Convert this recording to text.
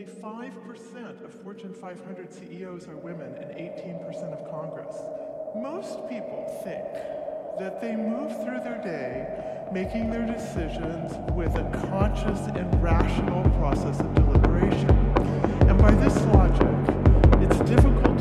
only 5% of Fortune 500 CEOs are women and 18% of Congress. Most people think that they move through their day making their decisions with a conscious and rational process of deliberation. And by this logic, it's difficult